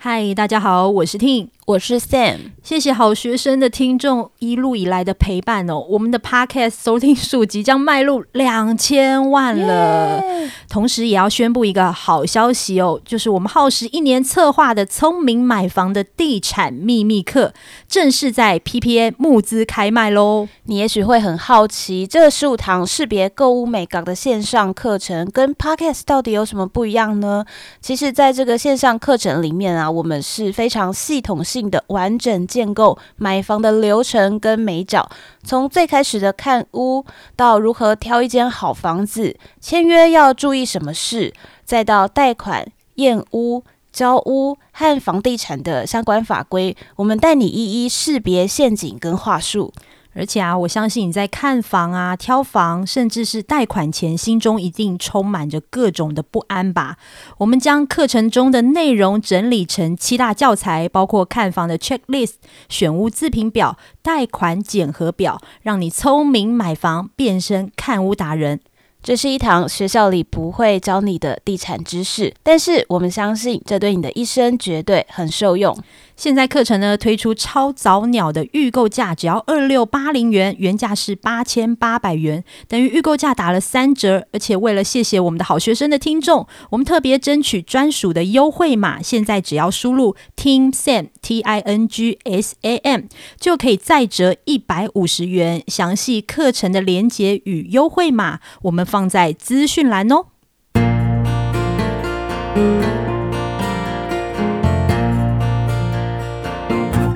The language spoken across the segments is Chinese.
嗨，大家好，我是 Ting，我是 Sam。谢谢好学生的听众一路以来的陪伴哦。我们的 Podcast 收听数即将迈入两千万了!同时也要宣布一个好消息哦，就是我们耗时一年策划的聪明买房的地产秘密课，正式在 PPA 募资开卖喽。你也许会很好奇，这十五堂识别购物美港的线上课程跟 Podcast 到底有什么不一样呢？其实，在这个线上课程里面啊。我们是非常系统性的完整建构买房的流程跟美角，从最开始的看屋，到如何挑一间好房子，签约要注意什么事，再到贷款、验屋、交屋和房地产的相关法规，我们带你一一识别陷阱跟话术。而且啊，我相信你在看房啊、挑房，甚至是贷款前，心中一定充满着各种的不安吧？我们将课程中的内容整理成七大教材，包括看房的 checklist、选屋自评表、贷款检核表，让你聪明买房，变身看屋达人。这是一堂学校里不会教你的地产知识，但是我们相信这对你的一生绝对很受用。现在课程呢推出超早鸟的预购价，只要二六八零元，原价是八千八百元，等于预购价打了三折。而且为了谢谢我们的好学生的听众，我们特别争取专属的优惠码，现在只要输入 Ting Sam T I N G S A M 就可以再折一百五十元。详细课程的连结与优惠码，我们放在资讯栏哦。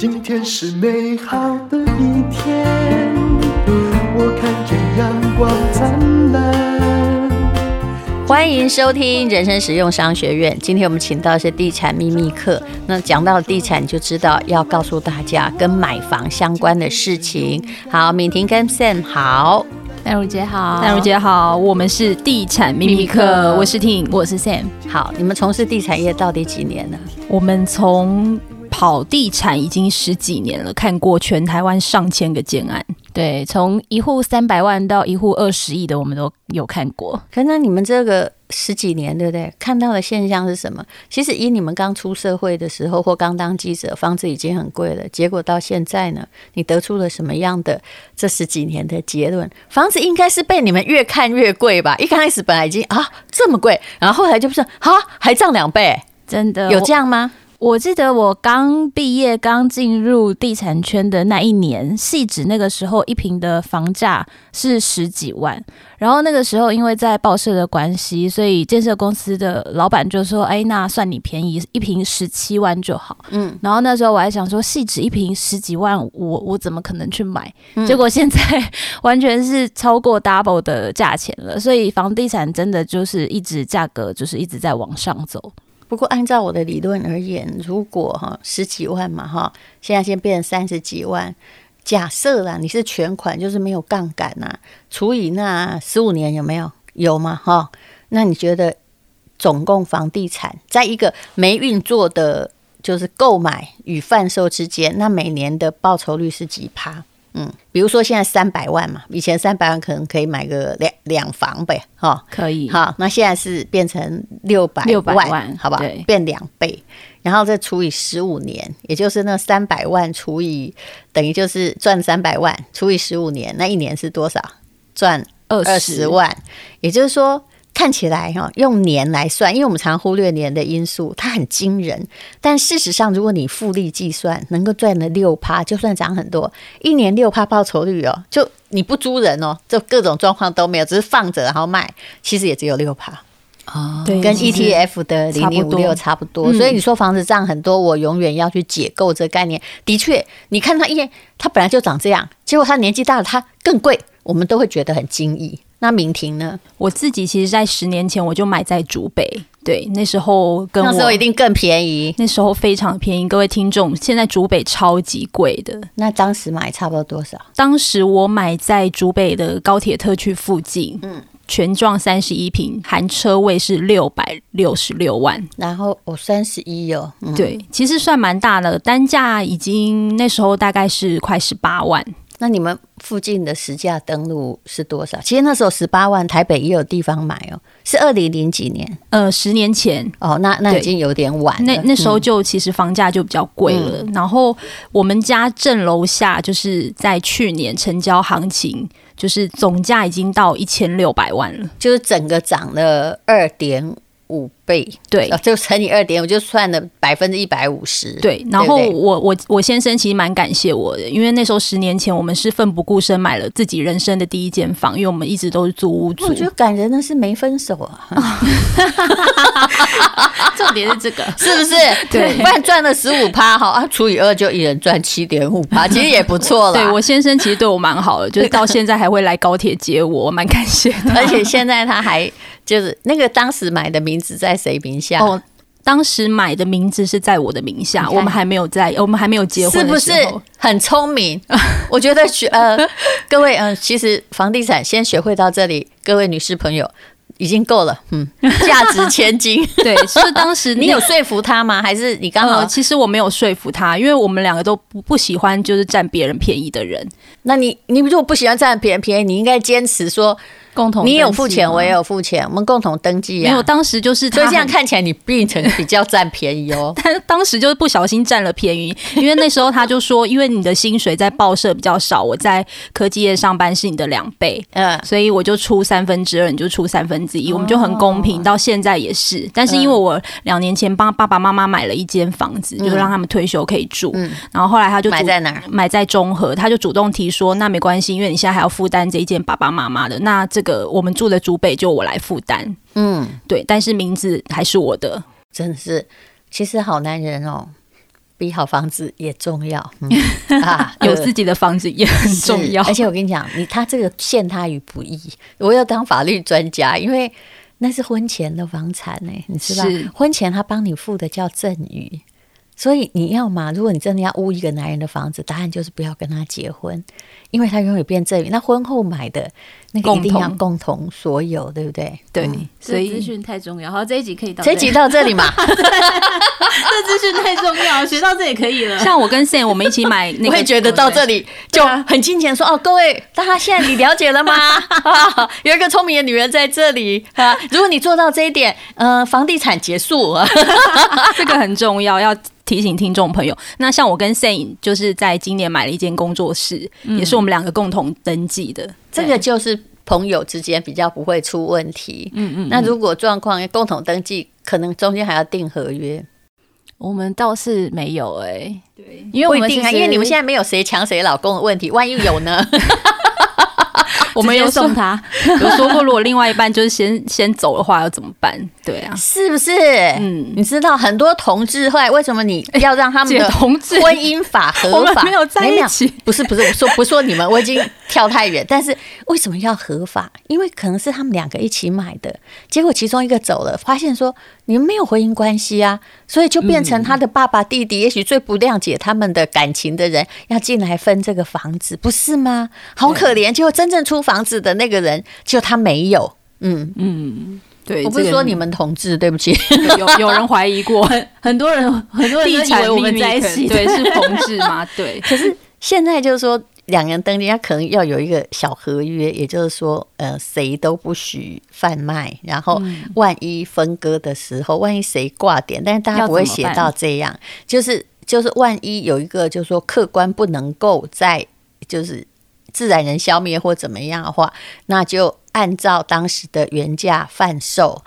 今天是美好的一天，我看见阳光灿烂。欢迎收听人生实用商学院。今天我们请到的是地产秘密课。那讲到地产，就知道要告诉大家跟买房相关的事情。好，敏婷跟 Sam 好，奈如姐好，奈如姐好。我们是地产秘密课，我是 Ting，我是 Sam。好，你们从事地产业到底几年了？我们从跑地产已经十几年了，看过全台湾上千个建案，对，从一户三百万到一户二十亿的，我们都有看过。可那你们这个十几年，对不对？看到的现象是什么？其实以你们刚出社会的时候，或刚当记者，房子已经很贵了。结果到现在呢，你得出了什么样的这十几年的结论？房子应该是被你们越看越贵吧？一开始本来已经啊这么贵，然后后来就不是啊还涨两倍，真的有这样吗？我记得我刚毕业、刚进入地产圈的那一年，细指那个时候一平的房价是十几万。然后那个时候因为在报社的关系，所以建设公司的老板就说：“哎，那算你便宜，一平十七万就好。”嗯。然后那时候我还想说，细指一平十几万，我我怎么可能去买？嗯。结果现在 完全是超过 double 的价钱了。所以房地产真的就是一直价格就是一直在往上走。不过，按照我的理论而言，如果哈十几万嘛哈，现在先变成三十几万，假设啦，你是全款，就是没有杠杆呐，除以那十五年有没有？有吗？哈，那你觉得总共房地产在一个没运作的，就是购买与贩售之间，那每年的报酬率是几趴？嗯，比如说现在三百万嘛，以前三百万可能可以买个两两房呗，哈，可以，好，那现在是变成六百六百万，好吧，变两倍，然后再除以十五年，也就是那三百万除以等于就是赚三百万除以十五年，那一年是多少？赚二十万，也就是说。看起来哈，用年来算，因为我们常忽略年的因素，它很惊人。但事实上，如果你复利计算，能够赚了六趴，就算涨很多，一年六趴报酬率哦，就你不租人哦，就各种状况都没有，只是放着然后卖，其实也只有六趴哦，对，跟 ETF 的零零五六差不多。所以你说房子涨很多，我永远要去解构这个概念。的确，你看它，因为它本来就长这样，结果它年纪大了，它更贵，我们都会觉得很惊异。那敏婷呢？我自己其实，在十年前我就买在竹北，对，那时候跟我那时候一定更便宜，那时候非常便宜。各位听众，现在竹北超级贵的。那当时买差不多多少？当时我买在竹北的高铁特区附近，嗯，全幢三十一平，含车位是六百六十六万。然后我三十一哦，嗯、对，其实算蛮大的，单价已经那时候大概是快十八万。那你们附近的实价登录是多少？其实那时候十八万，台北也有地方买哦。是二零零几年，呃，十年前哦，那那已经有点晚了。那那时候就其实房价就比较贵了。嗯、然后我们家正楼下就是在去年成交行情，就是总价已经到一千六百万了，就是整个涨了二点五倍，对，就乘以二点，我就算了百分之一百五十。对，然后我我我先生其实蛮感谢我的，因为那时候十年前我们是奋不顾身买了自己人生的第一间房，因为我们一直都是租屋住。我觉得感人的是没分手啊，重点是这个，是不是？对，不然赚了十五趴，哈啊，除以二就一人赚七点五趴，其实也不错了。对，我先生其实对我蛮好的，就是到现在还会来高铁接我，我蛮感谢的。而且现在他还就是那个当时买的名字在谁名下？哦，当时买的名字是在我的名下，我们还没有在，我们还没有结婚，是不是很聪明？我觉得学呃，各位嗯、呃，其实房地产先学会到这里，各位女士朋友已经够了，嗯，价值千金。对，是当时 你有说服他吗？还是你刚好、呃？其实我没有说服他，因为我们两个都不不喜欢就是占别人便宜的人。那你你如果不喜欢占别人便宜，你应该坚持说。共同，你有付钱，我也有付钱，我们共同登记啊。没有，当时就是，所以这样看起来你变成比较占便宜哦。但当时就是不小心占了便宜，因为那时候他就说，因为你的薪水在报社比较少，我在科技业上班是你的两倍，嗯，所以我就出三分之二，你就出三分之一，我们就很公平。到现在也是，但是因为我两年前帮爸爸妈妈买了一间房子，就是让他们退休可以住，然后后来他就买在哪儿？买在中和，他就主动提说，那没关系，因为你现在还要负担这一间爸爸妈妈的，那这个我们住的竹北就我来负担，嗯，对，但是名字还是我的，真的是，其实好男人哦，比好房子也重要，嗯、啊，有自己的房子也很重要。而且我跟你讲，你他这个陷他于不义，我要当法律专家，因为那是婚前的房产呢，你知道，是婚前他帮你付的叫赠与，所以你要嘛，如果你真的要污一个男人的房子，答案就是不要跟他结婚。因为他永远变赠与，那婚后买的那个一定要共同所有，对不对？对，所以资讯太重要。好，这一集可以到这一集到这里嘛？这资讯太重要，学到这也可以了。像我跟 Sam，我们一起买 那个，我会觉得到这里就很金钱。说哦，各位，大家现在你了解了吗？有一个聪明的女人在这里啊！如果你做到这一点，呃，房地产结束，这个很重要，要。提醒听众朋友，那像我跟 Sam 就是在今年买了一间工作室，嗯、也是我们两个共同登记的。这个就是朋友之间比较不会出问题。嗯嗯。那如果状况共同登记，可能中间还要订合约。我们倒是没有哎、欸，对，因为我们定啊，因为你们现在没有谁抢谁老公的问题，万一有呢？我们有送他，有说过，如果另外一半就是先先走的话，要怎么办？对啊，是不是？嗯，你知道很多同志后来为什么你要让他们的 同志婚姻法合法？没有在一起，不是不是，我说不说你们，我已经跳太远。但是为什么要合法？因为可能是他们两个一起买的，结果其中一个走了，发现说你们没有婚姻关系啊，所以就变成他的爸爸弟弟，也许最不谅解他们的感情的人要进来分这个房子，不是吗？好可怜，结果真正出。房子的那个人，就他没有，嗯嗯，对，我不是说你们同志，对不起，有有人怀疑过，很多人很多人以为我们在一起，对，是同志吗？对，可是现在就是说两人登记，他可能要有一个小合约，也就是说，呃，谁都不许贩卖，然后万一分割的时候，万一谁挂点，但是大家不会写到这样，就是就是万一有一个就是说客观不能够在就是。自然人消灭或怎么样的话，那就按照当时的原价贩售，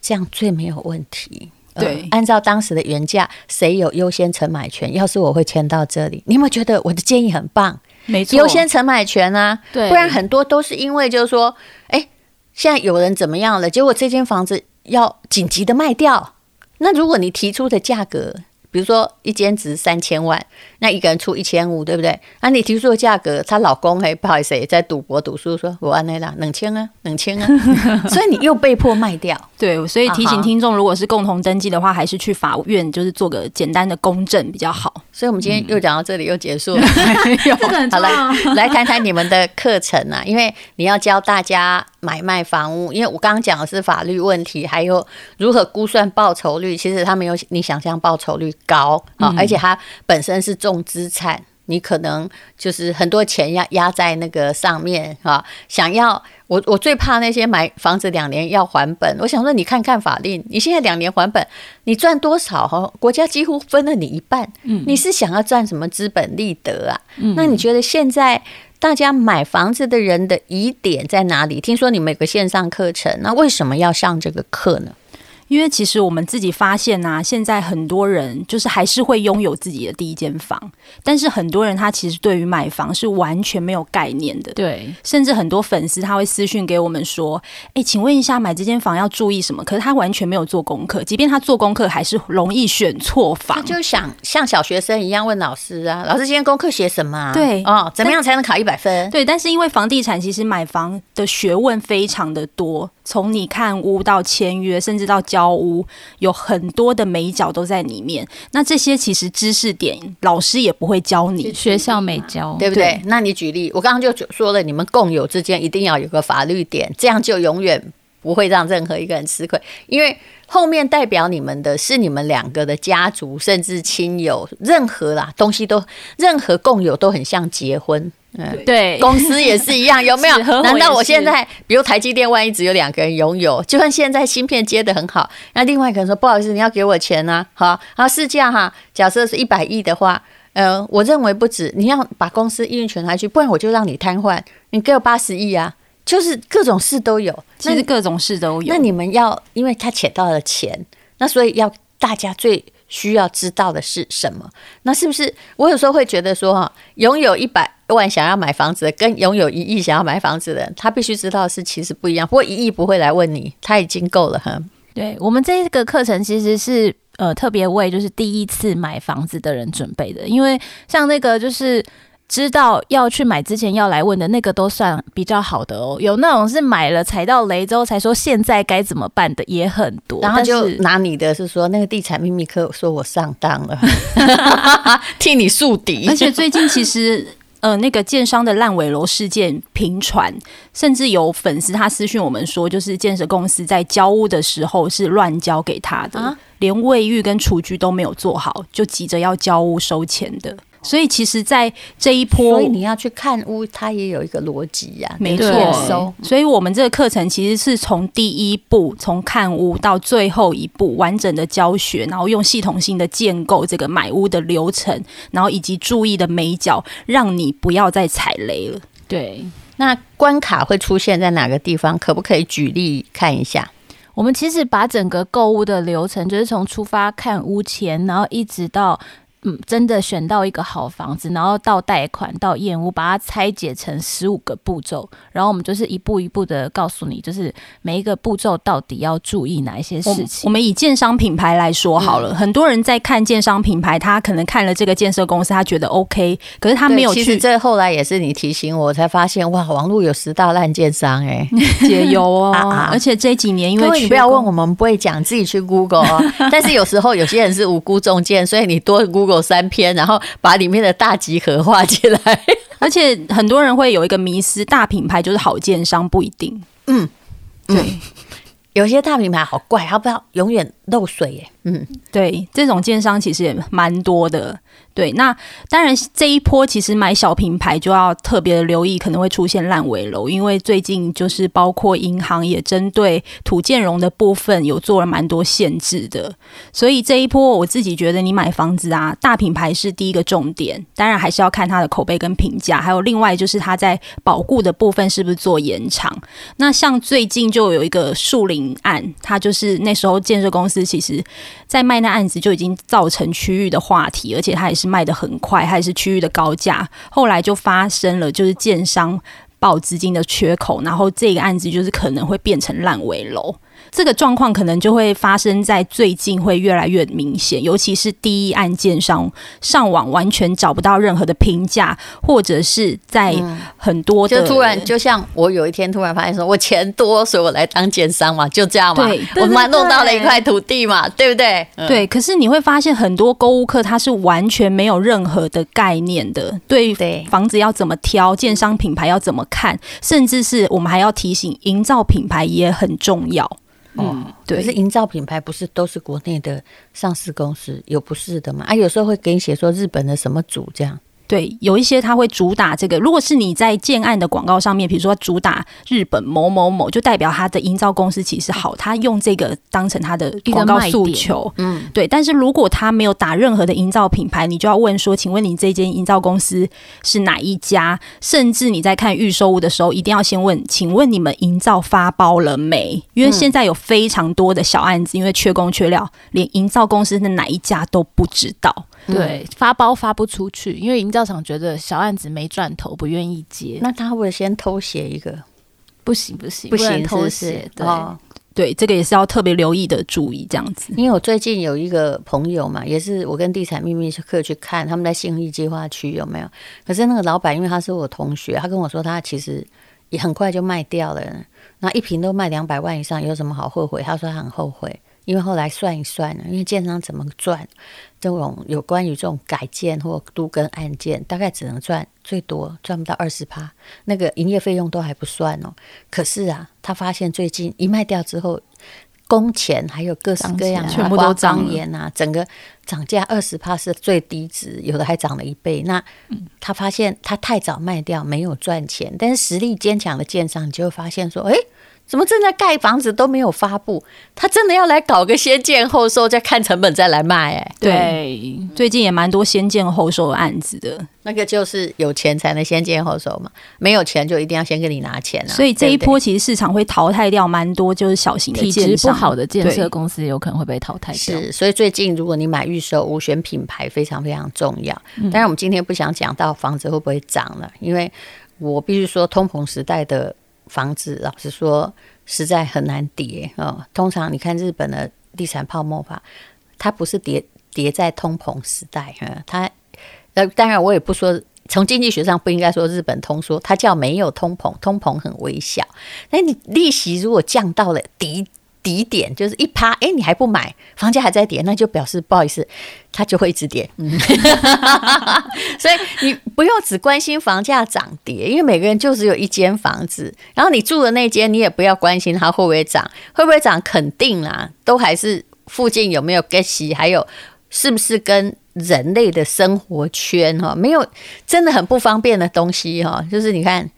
这样最没有问题。对，呃、按照当时的原价，谁有优先承买权？要是我会签到这里，你有没有觉得我的建议很棒？没错，优先承买权啊，对，不然很多都是因为就是说，哎，现在有人怎么样了？结果这间房子要紧急的卖掉，那如果你提出的价格。比如说一间值三千万，那一个人出一千五，对不对？那你提出的价格，她老公嘿不好意思，也在赌博赌输，说我按那啦，冷清啊，冷清啊，所以你又被迫卖掉。对，所以提醒听众，如果是共同登记的话，还是去法院，就是做个简单的公证比较好。所以，我们今天又讲到这里，又结束 了。好来，来谈谈你们的课程啊，因为你要教大家买卖房屋，因为我刚刚讲的是法律问题，还有如何估算报酬率。其实它没有你想象报酬率高啊，而且它本身是重资产。你可能就是很多钱要压在那个上面啊，想要我我最怕那些买房子两年要还本。我想说，你看看法令，你现在两年还本，你赚多少哈？国家几乎分了你一半，嗯，你是想要赚什么资本利得啊？嗯，那你觉得现在大家买房子的人的疑点在哪里？听说你们有个线上课程，那为什么要上这个课呢？因为其实我们自己发现啊，现在很多人就是还是会拥有自己的第一间房，但是很多人他其实对于买房是完全没有概念的。对，甚至很多粉丝他会私讯给我们说：“哎，请问一下，买这间房要注意什么？”可是他完全没有做功课，即便他做功课，还是容易选错房。他就想像小学生一样问老师啊：“老师，今天功课写什么啊？”对，哦，怎么样才能考一百分？对，但是因为房地产其实买房的学问非常的多。从你看屋到签约，甚至到交屋，有很多的美角都在里面。那这些其实知识点，老师也不会教你，学校没教，对不对？对，那你举例，我刚刚就说了，你们共有之间一定要有个法律点，这样就永远不会让任何一个人吃亏，因为后面代表你们的是你们两个的家族，甚至亲友，任何啦东西都，任何共有都很像结婚。嗯，对，公司也是一样，有没有？难道我现在，比如台积电，万一只有两个人拥有，就算现在芯片接的很好，那另外一个人说不好意思，你要给我钱啊？好，然后市价哈，假设是一百亿的话，呃，我认为不止，你要把公司营运权拿去，不然我就让你瘫痪，你给我八十亿啊，就是各种事都有，其实各种事都有。那你们要，因为他捡到了钱，那所以要大家最需要知道的是什么？那是不是我有时候会觉得说哈，拥有一百。万想要买房子的，跟拥有一亿想要买房子的人，他必须知道是其实不一样。不过一亿不会来问你，他已经够了哈。对，我们这个课程其实是呃特别为就是第一次买房子的人准备的，因为像那个就是知道要去买之前要来问的那个都算比较好的哦。有那种是买了踩到雷之后才说现在该怎么办的也很多，然后就拿你的是说那个地产秘密课说我上当了，替你树敌。而且最近其实。呃，那个建商的烂尾楼事件频传，甚至有粉丝他私讯我们说，就是建设公司在交屋的时候是乱交给他的，啊、连卫浴跟厨具都没有做好，就急着要交屋收钱的。所以其实，在这一波，所以你要去看屋，它也有一个逻辑呀。没错，所以我们这个课程其实是从第一步，从看屋到最后一步完整的教学，然后用系统性的建构这个买屋的流程，然后以及注意的美角，让你不要再踩雷了。对，那关卡会出现在哪个地方？可不可以举例看一下？我们其实把整个购物的流程，就是从出发看屋前，然后一直到。嗯，真的选到一个好房子，然后到贷款到验屋，把它拆解成十五个步骤，然后我们就是一步一步的告诉你，就是每一个步骤到底要注意哪一些事情。我，我们以建商品牌来说好了，嗯，很多人在看建商品牌，他可能看了这个建设公司，他觉得 OK，可是他没有去。其实这后来也是你提醒我，我才发现哇，网络有十大烂建商哎，解忧哦，而且这几年因为，你不要问我们不会讲，自己去 Google 哦。但是有时候有些人是无辜中箭，所以你多 Google。有三篇，然后把里面的大集合画起来，而且很多人会有一个迷思，大品牌就是好建商，不一定。嗯，对，嗯、有些大品牌好怪，他不知道永远漏水耶。嗯，对，这种建商其实也蛮多的。对，那当然这一波其实买小品牌就要特别的留意，可能会出现烂尾楼，因为最近就是包括银行也针对土建融的部分有做了蛮多限制的，所以这一波我自己觉得你买房子啊，大品牌是第一个重点，当然还是要看它的口碑跟评价，还有另外就是它在保固的部分是不是做延长。那像最近就有一个树林案，它就是那时候建设公司其实在卖那案子就已经造成区域的话题，而且它也是。卖的很快，还是区域的高价？后来就发生了，就是建商爆资金的缺口，然后这个案子就是可能会变成烂尾楼。这个状况可能就会发生在最近，会越来越明显，尤其是第一案件商上网完全找不到任何的评价，或者是在很多的、嗯、就突然，就像我有一天突然发现说，我钱多，所以我来当奸商嘛，就这样嘛，我们弄到了一块土地嘛，对不对？对。可是你会发现，很多购物客他是完全没有任何的概念的，对房子要怎么挑，建商品牌要怎么看，甚至是我们还要提醒，营造品牌也很重要。嗯，对。可是营造品牌不是都是国内的上市公司，有不是的吗？啊，有时候会给你写说日本的什么组这样。对，有一些他会主打这个。如果是你在建案的广告上面，比如说主打日本某某某，就代表他的营造公司其实好，他用这个当成他的广告诉求。嗯，对。但是如果他没有打任何的营造品牌，你就要问说，请问你这间营造公司是哪一家？甚至你在看预售物的时候，一定要先问，请问你们营造发包了没？因为现在有非常多的小案子，因为缺工缺料，连营造公司的哪一家都不知道。对，发包发不出去，因为营造厂觉得小案子没赚头，不愿意接。那他会先偷写一个？不行不行不行，偷写。对、哦、对，这个也是要特别留意的，注意这样子。因为我最近有一个朋友嘛，也是我跟地产秘密客去看，他们在信义计划区有没有？可是那个老板，因为他是我同学，他跟我说他其实也很快就卖掉了，那一瓶都卖两百万以上，有什么好后悔？他说他很后悔。因为后来算一算呢，因为建商怎么赚这种有关于这种改建或都跟案件，大概只能赚最多赚不到二十趴，那个营业费用都还不算哦。可是啊，他发现最近一卖掉之后，工钱还有各式各样的全部都涨整个涨价二十趴是最低值，有的还涨了一倍。那他发现他太早卖掉没有赚钱，但是实力坚强的建商，你就会发现说，哎。怎么正在盖房子都没有发布？他真的要来搞个先建后售，再看成本再来卖？哎，对，最近也蛮多先建后售的案子的。那个就是有钱才能先建后售嘛，没有钱就一定要先跟你拿钱啊。所以这一波其实市场会淘汰掉蛮多，就是小型的体质不好的建设公司有可能会被淘汰掉。是，所以最近如果你买预售屋，选品牌非常非常重要。当然，我们今天不想讲到房子会不会涨了，因为我必须说，通膨时代的。房子老实说实在很难叠哦。通常你看日本的地产泡沫法，它不是叠叠在通膨时代哈，它呃当然我也不说从经济学上不应该说日本通缩，它叫没有通膨，通膨很微小。那你利息如果降到了底。底点就是一趴，哎，你还不买，房价还在跌，那就表示不好意思，它就会一直跌。嗯、所以你不用只关心房价涨跌，因为每个人就只有一间房子，然后你住的那间，你也不要关心它会不会涨，会不会涨肯定啦，都还是附近有没有隔息，还有是不是跟人类的生活圈哈，没有真的很不方便的东西哈，就是你看。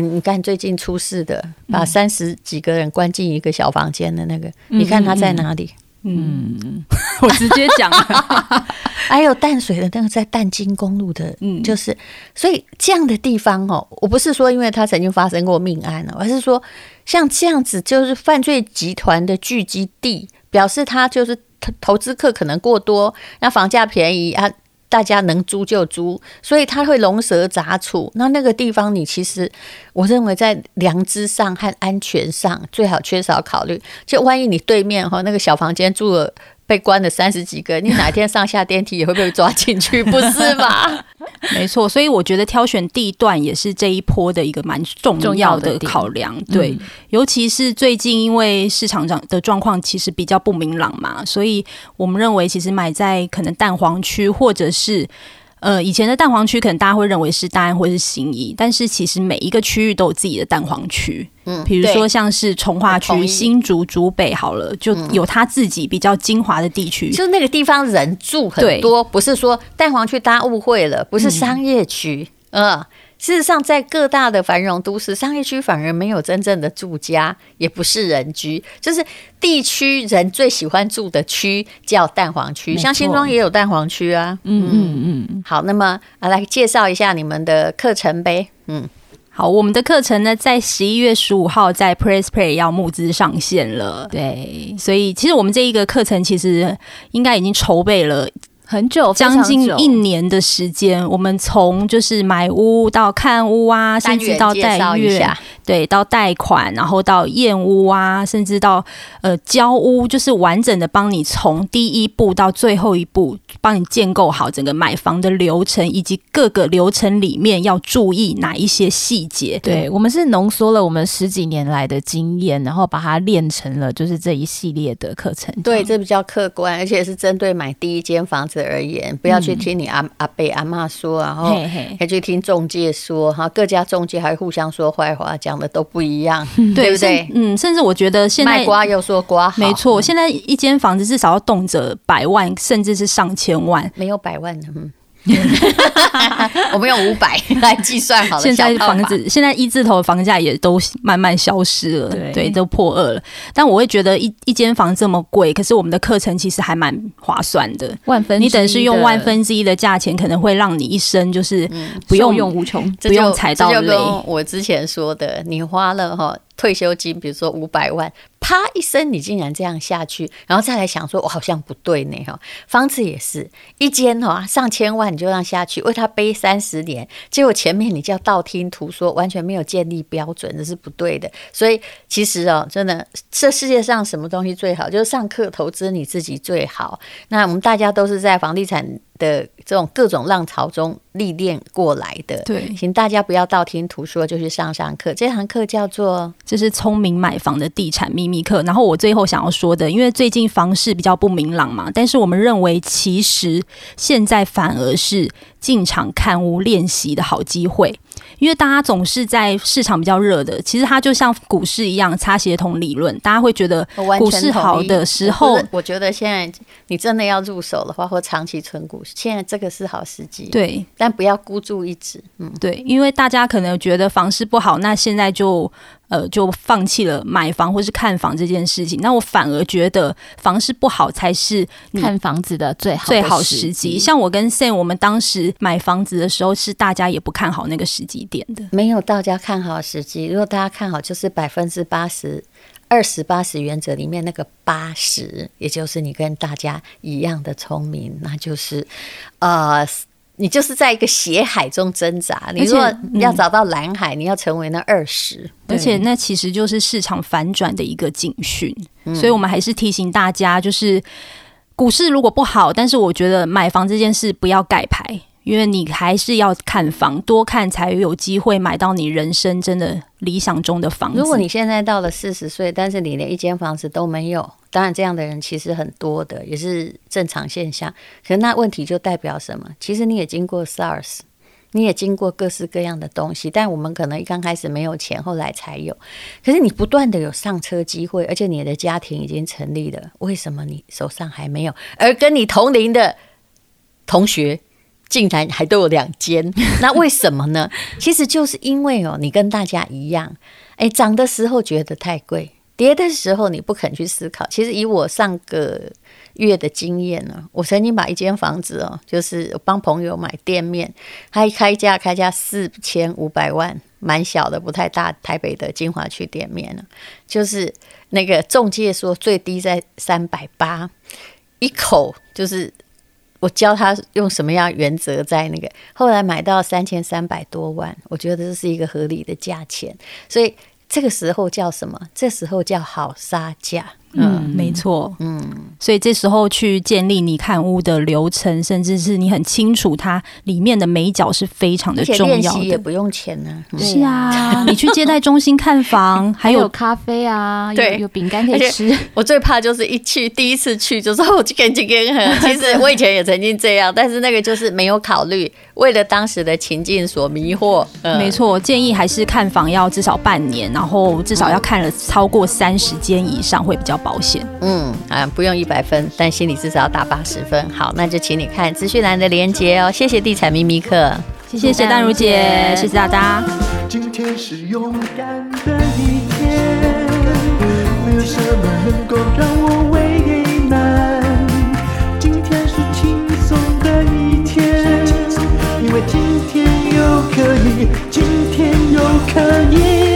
你看最近出事的，把三十几个人关进一个小房间的那个，嗯、你看他在哪里？嗯，嗯我直接讲了。还有淡水的那个在淡金公路的，嗯，就是所以这样的地方哦，我不是说因为他曾经发生过命案了，而是说像这样子就是犯罪集团的聚集地，表示他就是投投资客可能过多，那房价便宜啊。大家能租就租，所以他会龙蛇杂处。那那个地方，你其实我认为在良知上和安全上最好缺少考虑。就万一你对面哈那个小房间住了。被关了三十几个，你哪天上下电梯也会被抓进去，不是吗？没错，所以我觉得挑选地段也是这一波的一个蛮重要的考量。对，嗯、尤其是最近因为市场上的状况其实比较不明朗嘛，所以我们认为其实买在可能蛋黄区或者是。呃，以前的蛋黄区可能大家会认为是大安或是新义，但是其实每一个区域都有自己的蛋黄区。嗯，比如说像是从化区、新竹、竹北，好了，就有他自己比较精华的地区。就那个地方人住很多，不是说蛋黄区大家误会了，不是商业区。嗯。呃事实上，在各大的繁荣都市，商业区反而没有真正的住家，也不是人居，就是地区人最喜欢住的区叫蛋黄区。像新庄也有蛋黄区啊。嗯嗯嗯。好，那么啊，来介绍一下你们的课程呗。嗯，好，我们的课程呢，在十一月十五号在 PressPlay 要募资上线了。对，所以其实我们这一个课程其实应该已经筹备了。很久，将近一年的时间，我们从就是买屋到看屋啊，甚至到贷月，对，到贷款，然后到验屋啊，甚至到呃交屋，就是完整的帮你从第一步到最后一步，帮你建构好整个买房的流程，以及各个流程里面要注意哪一些细节。对，我们是浓缩了我们十几年来的经验，然后把它练成了就是这一系列的课程。对，这比较客观，而且是针对买第一间房子。而言，不要去听你阿、嗯、阿伯阿妈说，然后还去听中介说，哈，各家中介还互相说坏话，讲的都不一样，对不对？嗯，甚至我觉得现在卖瓜又说瓜，没错，现在一间房子至少要动辄百万，甚至是上千万，没有百万的，嗯。我们用五百 来计算好了。现在房子现在一字头的房价也都慢慢消失了，对，对，都破二了。但我会觉得一一间房这么贵，可是我们的课程其实还蛮划算的。万分，你等于是用万分之一的价钱，可能会让你一生就是不用用无穷，不用踩到雷。我之前说的，你花了哈退休金，比如说五百万。啪一声，你竟然这样下去，然后再来想说，我好像不对呢哈。房子也是一间哈，上千万你就让下去，为他背三十年，结果前面你就要道听途说，完全没有建立标准，这是不对的。所以其实哦，真的，这世界上什么东西最好，就是上课投资你自己最好。那我们大家都是在房地产的这种各种浪潮中历练过来的，对，请大家不要道听途说就去上上课。这堂课叫做“这是聪明买房的地产秘密课”。然后我最后想要说的，因为最近房市比较不明朗嘛，但是我们认为其实现在反而是进场看屋练习的好机会。因为大家总是在市场比较热的，其实它就像股市一样，擦协同理论。大家会觉得股市好的时候，我，我觉得现在你真的要入手的话，或长期存股，现在这个是好时机。对，但不要孤注一掷。嗯，对，因为大家可能觉得房市不好，那现在就。呃，就放弃了买房或是看房这件事情。那我反而觉得房市不好才是看房子的最好的最好时机。像我跟 Sam，我们当时买房子的时候，是大家也不看好那个时机点的。没有大家看好时机，如果大家看好，就是百分之八十、二十八十原则里面那个八十，也就是你跟大家一样的聪明，那就是呃。你就是在一个血海中挣扎。你如果要找到蓝海，你要成为那二十。而且那其实就是市场反转的一个警讯。所以我们还是提醒大家，就是股市如果不好，但是我觉得买房这件事不要盖牌。因为你还是要看房，多看才有机会买到你人生真的理想中的房子。如果你现在到了四十岁，但是你连一间房子都没有，当然这样的人其实很多的，也是正常现象。可是那问题就代表什么？其实你也经过 SARS，你也经过各式各样的东西，但我们可能刚开始没有钱，后来才有。可是你不断的有上车机会，而且你的家庭已经成立了，为什么你手上还没有？而跟你同龄的同学。竟然还都有两间，那为什么呢？其实就是因为哦，你跟大家一样，哎，涨的时候觉得太贵，跌的时候你不肯去思考。其实以我上个月的经验呢，我曾经把一间房子哦，就是帮朋友买店面，他一开价开价四千五百万，蛮小的，不太大，台北的金华区店面呢，就是那个中介说最低在三百八一口，就是。我教他用什么样原则在那个，后来买到三千三百多万，我觉得这是一个合理的价钱，所以这个时候叫什么？这时候叫好杀价。嗯，没错，嗯，所以这时候去建立你看屋的流程，甚至是你很清楚它里面的每一角是非常的重要的，也不用钱呢、啊。是啊，你去接待中心看房，还有咖啡啊，对，有饼干可以吃。我最怕就是一去第一次去就说我去跟去。跟，其实我以前也曾经这样，但是那个就是没有考虑，为了当时的情境所迷惑。嗯、没错，建议还是看房要至少半年，然后至少要看了超过三十间以上会比较保险，嗯啊，不用一百分，但心里至少要打八十分。好，那就请你看资讯栏的连接哦。谢谢地产秘密客，谢谢丹如姐，谢谢大家。今天是勇敢的一天，没有什么能够让我为难。今天是轻松的一天，因为今天又可以今天又可以。